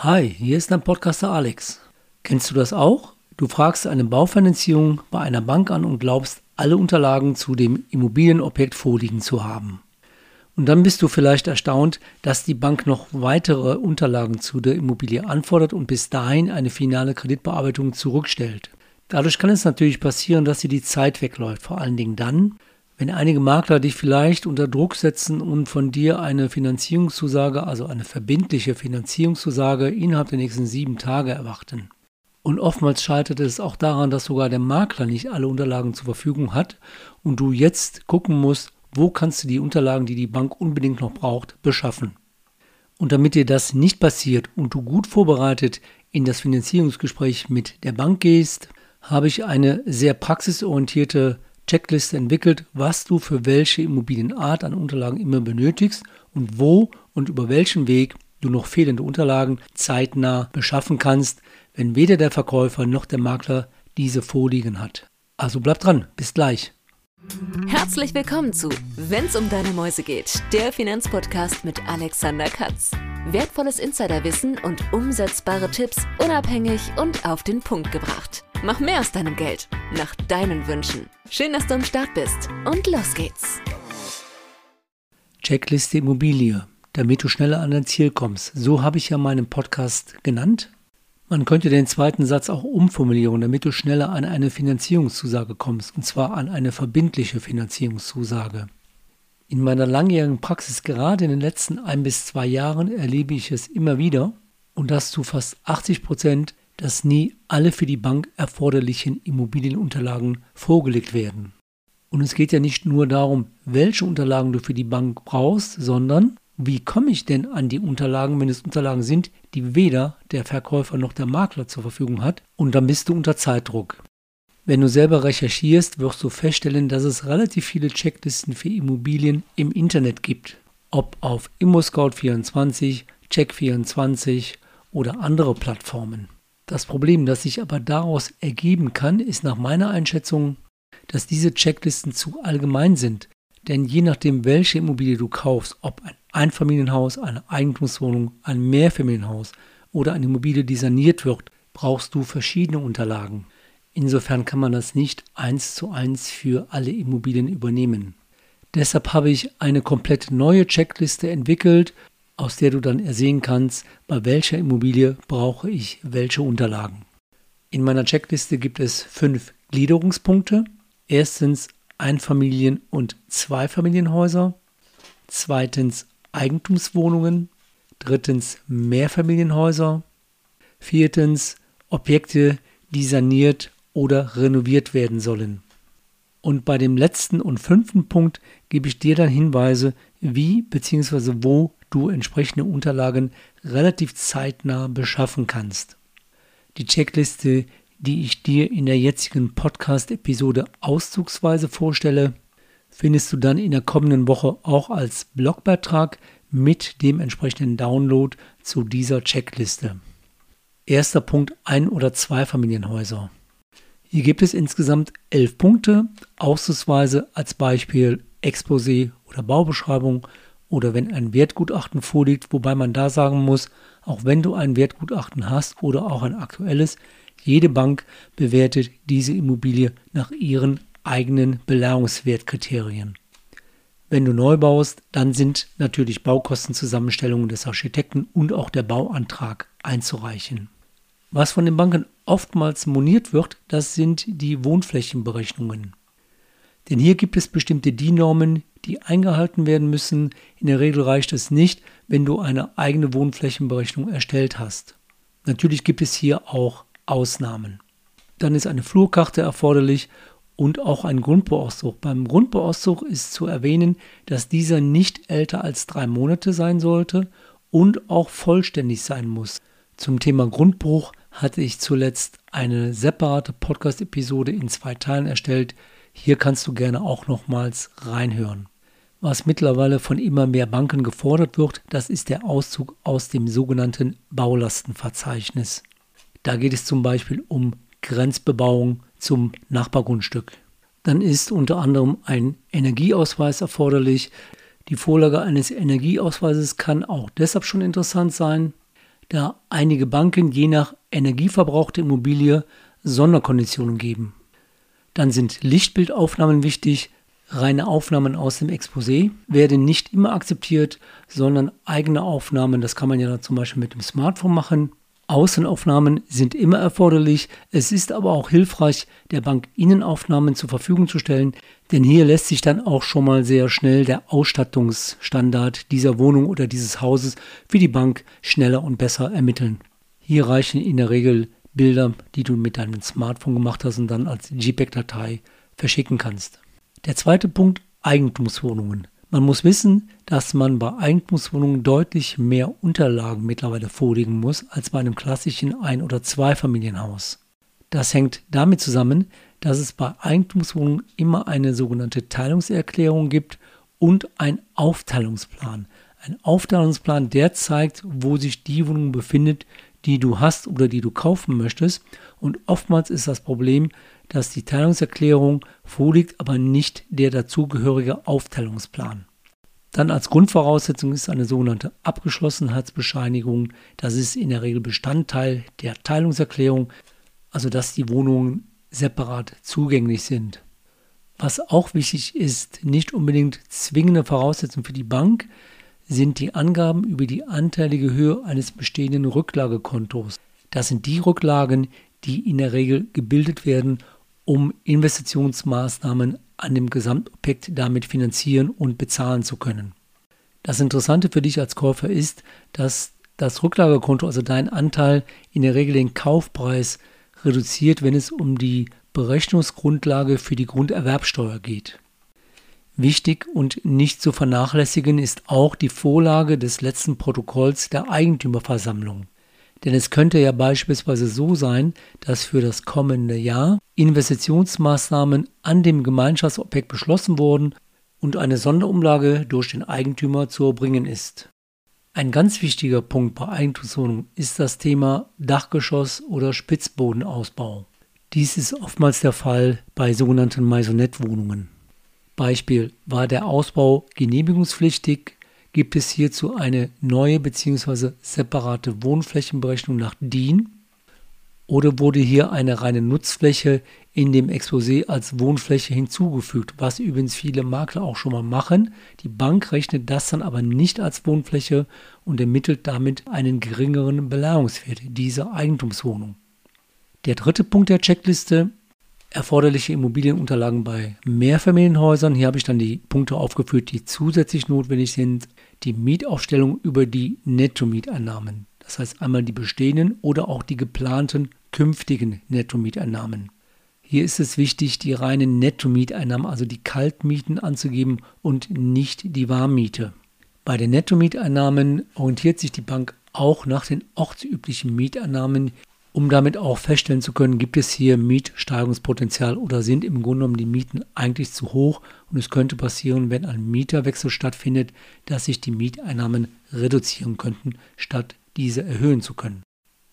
Hi, hier ist dein Podcaster Alex. Kennst du das auch? Du fragst eine Baufinanzierung bei einer Bank an und glaubst, alle Unterlagen zu dem Immobilienobjekt vorliegen zu haben. Und dann bist du vielleicht erstaunt, dass die Bank noch weitere Unterlagen zu der Immobilie anfordert und bis dahin eine finale Kreditbearbeitung zurückstellt. Dadurch kann es natürlich passieren, dass dir die Zeit wegläuft, vor allen Dingen dann, wenn einige Makler dich vielleicht unter Druck setzen und von dir eine Finanzierungszusage, also eine verbindliche Finanzierungszusage innerhalb der nächsten sieben Tage erwarten. Und oftmals scheitert es auch daran, dass sogar der Makler nicht alle Unterlagen zur Verfügung hat und du jetzt gucken musst, wo kannst du die Unterlagen, die die Bank unbedingt noch braucht, beschaffen. Und damit dir das nicht passiert und du gut vorbereitet in das Finanzierungsgespräch mit der Bank gehst, habe ich eine sehr praxisorientierte Checkliste entwickelt, was du für welche Immobilienart an Unterlagen immer benötigst und wo und über welchen Weg du noch fehlende Unterlagen zeitnah beschaffen kannst, wenn weder der Verkäufer noch der Makler diese vorliegen hat. Also bleib dran, bis gleich. Herzlich willkommen zu Wenn's um deine Mäuse geht, der Finanzpodcast mit Alexander Katz. Wertvolles Insiderwissen und umsetzbare Tipps unabhängig und auf den Punkt gebracht. Mach mehr aus deinem Geld, nach deinen Wünschen. Schön, dass du am Start bist und los geht's. Checkliste Immobilie, damit du schneller an dein Ziel kommst. So habe ich ja meinen Podcast genannt. Man könnte den zweiten Satz auch umformulieren, damit du schneller an eine Finanzierungszusage kommst, und zwar an eine verbindliche Finanzierungszusage. In meiner langjährigen Praxis, gerade in den letzten ein bis zwei Jahren, erlebe ich es immer wieder, und das zu fast 80 Prozent, dass nie alle für die Bank erforderlichen Immobilienunterlagen vorgelegt werden. Und es geht ja nicht nur darum, welche Unterlagen du für die Bank brauchst, sondern wie komme ich denn an die Unterlagen, wenn es Unterlagen sind, die weder der Verkäufer noch der Makler zur Verfügung hat? Und dann bist du unter Zeitdruck. Wenn du selber recherchierst, wirst du feststellen, dass es relativ viele Checklisten für Immobilien im Internet gibt. Ob auf ImmoScout24, Check24 oder andere Plattformen. Das Problem, das sich aber daraus ergeben kann, ist nach meiner Einschätzung, dass diese Checklisten zu allgemein sind. Denn je nachdem, welche Immobilie du kaufst, ob ein Einfamilienhaus, eine Eigentumswohnung, ein Mehrfamilienhaus oder eine Immobilie, die saniert wird, brauchst du verschiedene Unterlagen. Insofern kann man das nicht eins zu eins für alle Immobilien übernehmen. Deshalb habe ich eine komplett neue Checkliste entwickelt, aus der du dann ersehen kannst, bei welcher Immobilie brauche ich welche Unterlagen. In meiner Checkliste gibt es fünf Gliederungspunkte. Erstens Einfamilien- und Zweifamilienhäuser. Zweitens Eigentumswohnungen, drittens Mehrfamilienhäuser, viertens Objekte, die saniert oder renoviert werden sollen. Und bei dem letzten und fünften Punkt gebe ich dir dann Hinweise, wie bzw. wo du entsprechende Unterlagen relativ zeitnah beschaffen kannst. Die Checkliste, die ich dir in der jetzigen Podcast-Episode auszugsweise vorstelle, findest du dann in der kommenden Woche auch als Blogbeitrag mit dem entsprechenden Download zu dieser Checkliste. Erster Punkt ein oder zwei Familienhäuser. Hier gibt es insgesamt elf Punkte, auszugsweise als Beispiel Exposé oder Baubeschreibung oder wenn ein Wertgutachten vorliegt, wobei man da sagen muss, auch wenn du ein Wertgutachten hast oder auch ein aktuelles, jede Bank bewertet diese Immobilie nach ihren eigenen Beleihungswertkriterien. Wenn du neu baust, dann sind natürlich Baukostenzusammenstellungen des Architekten und auch der Bauantrag einzureichen. Was von den Banken oftmals moniert wird, das sind die Wohnflächenberechnungen. Denn hier gibt es bestimmte DIN-Normen, die eingehalten werden müssen. In der Regel reicht es nicht, wenn du eine eigene Wohnflächenberechnung erstellt hast. Natürlich gibt es hier auch Ausnahmen. Dann ist eine Flurkarte erforderlich und auch ein Grundbauauszug. Beim Grundbauauszug ist zu erwähnen, dass dieser nicht älter als drei Monate sein sollte und auch vollständig sein muss. Zum Thema Grundbruch hatte ich zuletzt eine separate Podcast-Episode in zwei Teilen erstellt. Hier kannst du gerne auch nochmals reinhören. Was mittlerweile von immer mehr Banken gefordert wird, das ist der Auszug aus dem sogenannten Baulastenverzeichnis. Da geht es zum Beispiel um Grenzbebauung zum Nachbargrundstück. Dann ist unter anderem ein Energieausweis erforderlich. Die Vorlage eines Energieausweises kann auch deshalb schon interessant sein, da einige Banken je nach Energieverbrauch der Immobilie Sonderkonditionen geben. Dann sind Lichtbildaufnahmen wichtig. Reine Aufnahmen aus dem Exposé werden nicht immer akzeptiert, sondern eigene Aufnahmen, das kann man ja zum Beispiel mit dem Smartphone machen. Außenaufnahmen sind immer erforderlich. Es ist aber auch hilfreich, der Bank Innenaufnahmen zur Verfügung zu stellen, denn hier lässt sich dann auch schon mal sehr schnell der Ausstattungsstandard dieser Wohnung oder dieses Hauses für die Bank schneller und besser ermitteln. Hier reichen in der Regel Bilder, die du mit deinem Smartphone gemacht hast und dann als JPEG-Datei verschicken kannst. Der zweite Punkt, Eigentumswohnungen. Man muss wissen, dass man bei Eigentumswohnungen deutlich mehr Unterlagen mittlerweile vorlegen muss als bei einem klassischen Ein- oder Zweifamilienhaus. Das hängt damit zusammen, dass es bei Eigentumswohnungen immer eine sogenannte Teilungserklärung gibt und ein Aufteilungsplan. Ein Aufteilungsplan, der zeigt, wo sich die Wohnung befindet, die du hast oder die du kaufen möchtest. Und oftmals ist das Problem, dass die Teilungserklärung vorliegt, aber nicht der dazugehörige Aufteilungsplan. Dann als Grundvoraussetzung ist eine sogenannte Abgeschlossenheitsbescheinigung. Das ist in der Regel Bestandteil der Teilungserklärung, also dass die Wohnungen separat zugänglich sind. Was auch wichtig ist, nicht unbedingt zwingende Voraussetzung für die Bank, sind die Angaben über die anteilige Höhe eines bestehenden Rücklagekontos. Das sind die Rücklagen, die in der Regel gebildet werden, um Investitionsmaßnahmen an dem Gesamtobjekt damit finanzieren und bezahlen zu können. Das Interessante für dich als Käufer ist, dass das Rücklagekonto, also dein Anteil, in der Regel den Kaufpreis reduziert, wenn es um die Berechnungsgrundlage für die Grunderwerbsteuer geht. Wichtig und nicht zu vernachlässigen ist auch die Vorlage des letzten Protokolls der Eigentümerversammlung. Denn es könnte ja beispielsweise so sein, dass für das kommende Jahr Investitionsmaßnahmen an dem Gemeinschaftsobjekt beschlossen wurden und eine Sonderumlage durch den Eigentümer zu erbringen ist. Ein ganz wichtiger Punkt bei Eigentumswohnungen ist das Thema Dachgeschoss oder Spitzbodenausbau. Dies ist oftmals der Fall bei sogenannten Maisonette-Wohnungen. Beispiel, war der Ausbau genehmigungspflichtig, gibt es hierzu eine neue bzw. separate Wohnflächenberechnung nach DIN oder wurde hier eine reine Nutzfläche in dem Exposé als Wohnfläche hinzugefügt, was übrigens viele Makler auch schon mal machen. Die Bank rechnet das dann aber nicht als Wohnfläche und ermittelt damit einen geringeren Beleihungswert dieser Eigentumswohnung. Der dritte Punkt der Checkliste erforderliche Immobilienunterlagen bei Mehrfamilienhäusern. Hier habe ich dann die Punkte aufgeführt, die zusätzlich notwendig sind. Die Mietaufstellung über die Nettomieteinnahmen. Das heißt einmal die bestehenden oder auch die geplanten künftigen Nettomieteinnahmen. Hier ist es wichtig, die reinen Nettomieteinnahmen, also die Kaltmieten anzugeben und nicht die Warmmiete. Bei den Nettomieteinnahmen orientiert sich die Bank auch nach den ortsüblichen Mieteinnahmen, um damit auch feststellen zu können, gibt es hier Mietsteigerungspotenzial oder sind im Grunde genommen die Mieten eigentlich zu hoch und es könnte passieren, wenn ein Mieterwechsel stattfindet, dass sich die Mieteinnahmen reduzieren könnten, statt diese erhöhen zu können.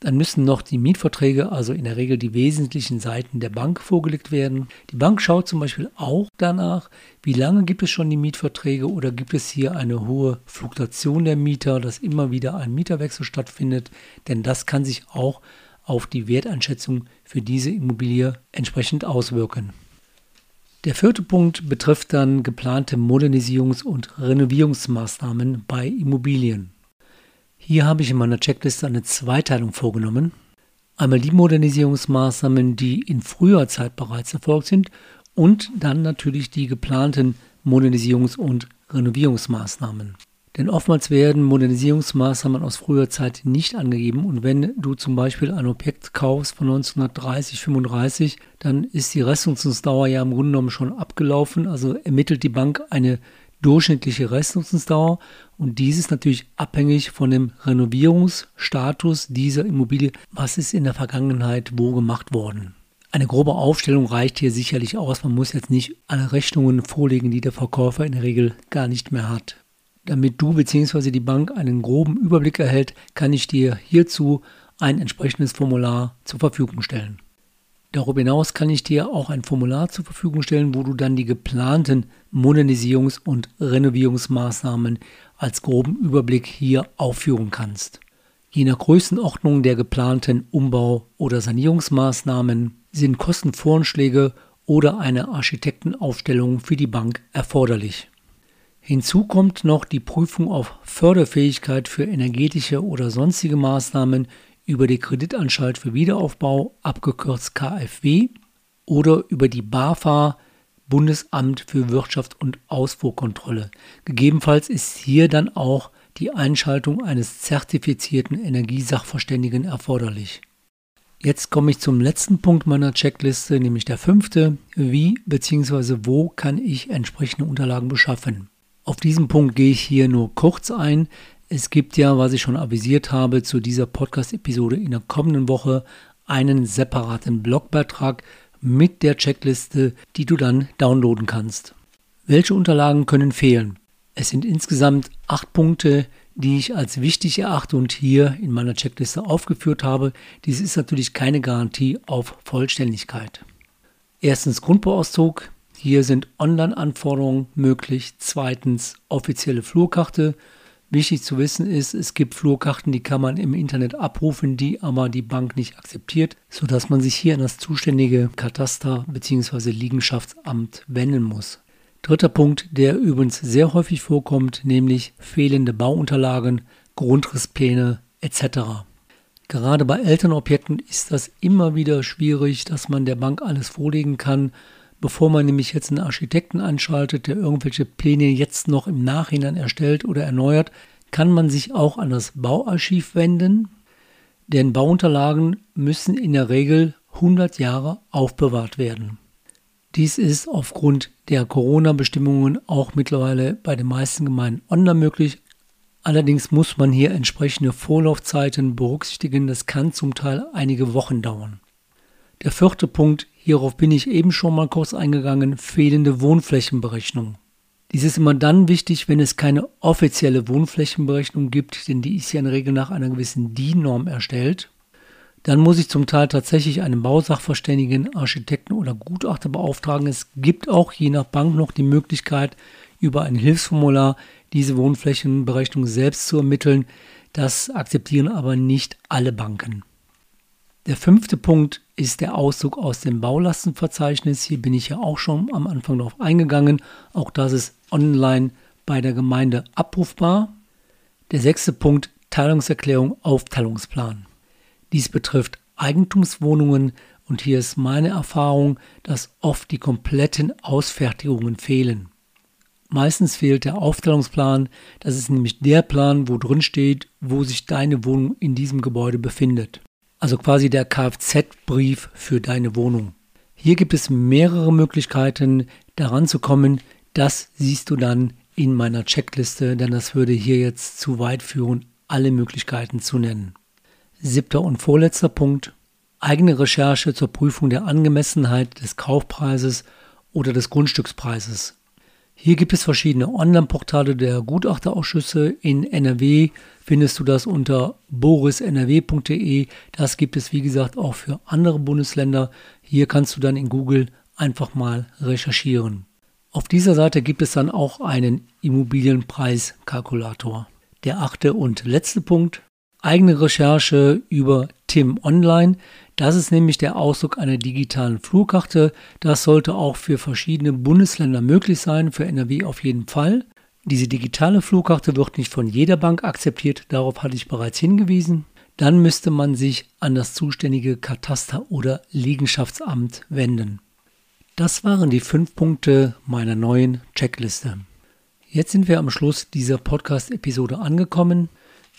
Dann müssen noch die Mietverträge, also in der Regel die wesentlichen Seiten der Bank vorgelegt werden. Die Bank schaut zum Beispiel auch danach, wie lange gibt es schon die Mietverträge oder gibt es hier eine hohe Fluktuation der Mieter, dass immer wieder ein Mieterwechsel stattfindet, denn das kann sich auch auf die Werteinschätzung für diese Immobilie entsprechend auswirken. Der vierte Punkt betrifft dann geplante Modernisierungs- und Renovierungsmaßnahmen bei Immobilien. Hier habe ich in meiner Checkliste eine Zweiteilung vorgenommen. Einmal die Modernisierungsmaßnahmen, die in früher Zeit bereits erfolgt sind und dann natürlich die geplanten Modernisierungs- und Renovierungsmaßnahmen. Denn oftmals werden Modernisierungsmaßnahmen aus früher Zeit nicht angegeben und wenn du zum Beispiel ein Objekt kaufst von 1930, 35, dann ist die Restnutzungsdauer ja im Grunde genommen schon abgelaufen. Also ermittelt die Bank eine durchschnittliche Restnutzungsdauer und dies ist natürlich abhängig von dem Renovierungsstatus dieser Immobilie. Was ist in der Vergangenheit wo gemacht worden? Eine grobe Aufstellung reicht hier sicherlich aus. Man muss jetzt nicht alle Rechnungen vorlegen, die der Verkäufer in der Regel gar nicht mehr hat. Damit du bzw. die Bank einen groben Überblick erhält, kann ich dir hierzu ein entsprechendes Formular zur Verfügung stellen. Darüber hinaus kann ich dir auch ein Formular zur Verfügung stellen, wo du dann die geplanten Modernisierungs- und Renovierungsmaßnahmen als groben Überblick hier aufführen kannst. Je nach Größenordnung der geplanten Umbau- oder Sanierungsmaßnahmen sind Kostenvorschläge oder eine Architektenaufstellung für die Bank erforderlich. Hinzu kommt noch die Prüfung auf Förderfähigkeit für energetische oder sonstige Maßnahmen über die Kreditanstalt für Wiederaufbau, abgekürzt KfW, oder über die BAFA, Bundesamt für Wirtschaft und Ausfuhrkontrolle. Gegebenenfalls ist hier dann auch die Einschaltung eines zertifizierten Energiesachverständigen erforderlich. Jetzt komme ich zum letzten Punkt meiner Checkliste, nämlich der fünfte. Wie bzw. wo kann ich entsprechende Unterlagen beschaffen? Auf diesen Punkt gehe ich hier nur kurz ein. Es gibt ja, was ich schon avisiert habe, zu dieser Podcast-Episode in der kommenden Woche einen separaten Blogbeitrag mit der Checkliste, die du dann downloaden kannst. Welche Unterlagen können fehlen? Es sind insgesamt acht Punkte, die ich als wichtig erachte und hier in meiner Checkliste aufgeführt habe. Dies ist natürlich keine Garantie auf Vollständigkeit. Erstens Grundbauauszug, hier sind Online-Anforderungen möglich. Zweitens offizielle Flurkarte. Wichtig zu wissen ist, es gibt Flurkarten, die kann man im Internet abrufen, die aber die Bank nicht akzeptiert, sodass man sich hier an das zuständige Kataster bzw. Liegenschaftsamt wenden muss. Dritter Punkt, der übrigens sehr häufig vorkommt, nämlich fehlende Bauunterlagen, Grundrisspläne etc. Gerade bei Elternobjekten ist das immer wieder schwierig, dass man der Bank alles vorlegen kann bevor man nämlich jetzt einen Architekten anschaltet, der irgendwelche Pläne jetzt noch im Nachhinein erstellt oder erneuert, kann man sich auch an das Bauarchiv wenden, denn Bauunterlagen müssen in der Regel 100 Jahre aufbewahrt werden. Dies ist aufgrund der Corona-Bestimmungen auch mittlerweile bei den meisten Gemeinden online möglich. Allerdings muss man hier entsprechende Vorlaufzeiten berücksichtigen. Das kann zum Teil einige Wochen dauern. Der vierte Punkt Hierauf bin ich eben schon mal kurz eingegangen, fehlende Wohnflächenberechnung. Dies ist immer dann wichtig, wenn es keine offizielle Wohnflächenberechnung gibt, denn die ist ja in der Regel nach einer gewissen DIN-Norm erstellt. Dann muss ich zum Teil tatsächlich einen Bausachverständigen, Architekten oder Gutachter beauftragen. Es gibt auch je nach Bank noch die Möglichkeit, über ein Hilfsformular diese Wohnflächenberechnung selbst zu ermitteln. Das akzeptieren aber nicht alle Banken. Der fünfte Punkt ist der Auszug aus dem Baulastenverzeichnis. Hier bin ich ja auch schon am Anfang darauf eingegangen. Auch das ist online bei der Gemeinde abrufbar. Der sechste Punkt, Teilungserklärung, Aufteilungsplan. Dies betrifft Eigentumswohnungen und hier ist meine Erfahrung, dass oft die kompletten Ausfertigungen fehlen. Meistens fehlt der Aufteilungsplan, das ist nämlich der Plan, wo drin steht, wo sich deine Wohnung in diesem Gebäude befindet also quasi der Kfz-Brief für deine Wohnung. Hier gibt es mehrere Möglichkeiten, daran zu kommen. Das siehst du dann in meiner Checkliste, denn das würde hier jetzt zu weit führen, alle Möglichkeiten zu nennen. Siebter und vorletzter Punkt. Eigene Recherche zur Prüfung der Angemessenheit des Kaufpreises oder des Grundstückspreises. Hier gibt es verschiedene Online-Portale der Gutachterausschüsse. In NRW findest du das unter borisnrw.de. Das gibt es, wie gesagt, auch für andere Bundesländer. Hier kannst du dann in Google einfach mal recherchieren. Auf dieser Seite gibt es dann auch einen Immobilienpreiskalkulator. Der achte und letzte Punkt. Eigene Recherche über Tim Online. Das ist nämlich der Ausdruck einer digitalen Flurkarte. Das sollte auch für verschiedene Bundesländer möglich sein, für NRW auf jeden Fall. Diese digitale Flurkarte wird nicht von jeder Bank akzeptiert, darauf hatte ich bereits hingewiesen. Dann müsste man sich an das zuständige Kataster- oder Liegenschaftsamt wenden. Das waren die fünf Punkte meiner neuen Checkliste. Jetzt sind wir am Schluss dieser Podcast-Episode angekommen.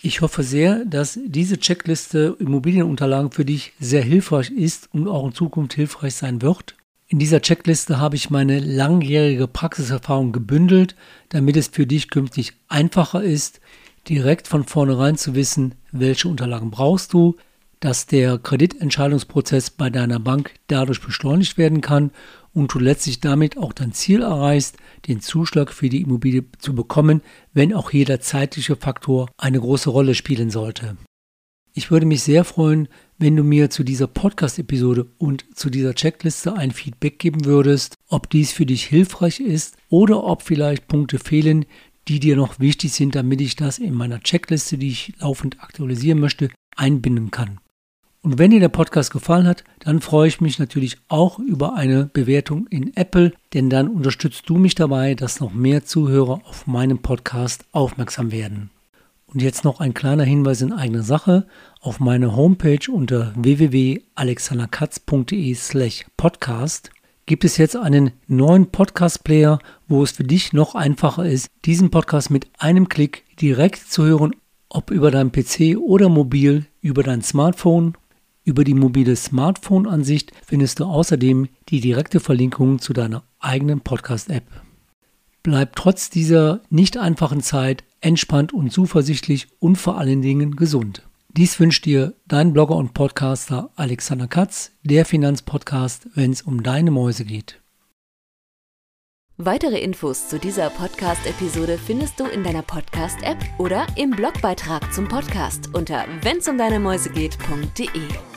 Ich hoffe sehr, dass diese Checkliste Immobilienunterlagen für dich sehr hilfreich ist und auch in Zukunft hilfreich sein wird. In dieser Checkliste habe ich meine langjährige Praxiserfahrung gebündelt, damit es für dich künftig einfacher ist, direkt von vornherein zu wissen, welche Unterlagen brauchst du, dass der Kreditentscheidungsprozess bei deiner Bank dadurch beschleunigt werden kann und du letztlich damit auch dein Ziel erreichst, den Zuschlag für die Immobilie zu bekommen, wenn auch hier der zeitliche Faktor eine große Rolle spielen sollte. Ich würde mich sehr freuen, wenn du mir zu dieser Podcast-Episode und zu dieser Checkliste ein Feedback geben würdest, ob dies für dich hilfreich ist oder ob vielleicht Punkte fehlen, die dir noch wichtig sind, damit ich das in meiner Checkliste, die ich laufend aktualisieren möchte, einbinden kann. Und wenn dir der Podcast gefallen hat, dann freue ich mich natürlich auch über eine Bewertung in Apple, denn dann unterstützt du mich dabei, dass noch mehr Zuhörer auf meinem Podcast aufmerksam werden. Und jetzt noch ein kleiner Hinweis in eigener Sache. Auf meiner Homepage unter www.alexanderkatz.de slash podcast gibt es jetzt einen neuen Podcast-Player, wo es für dich noch einfacher ist, diesen Podcast mit einem Klick direkt zu hören, ob über dein PC oder mobil, über dein Smartphone über die mobile Smartphone-Ansicht findest du außerdem die direkte Verlinkung zu deiner eigenen Podcast-App. Bleib trotz dieser nicht einfachen Zeit entspannt und zuversichtlich und vor allen Dingen gesund. Dies wünscht dir dein Blogger und Podcaster Alexander Katz, der Finanzpodcast, wenn es um deine Mäuse geht. Weitere Infos zu dieser Podcast-Episode findest du in deiner Podcast-App oder im Blogbeitrag zum Podcast unter wennsumdeinemäusegeht.de.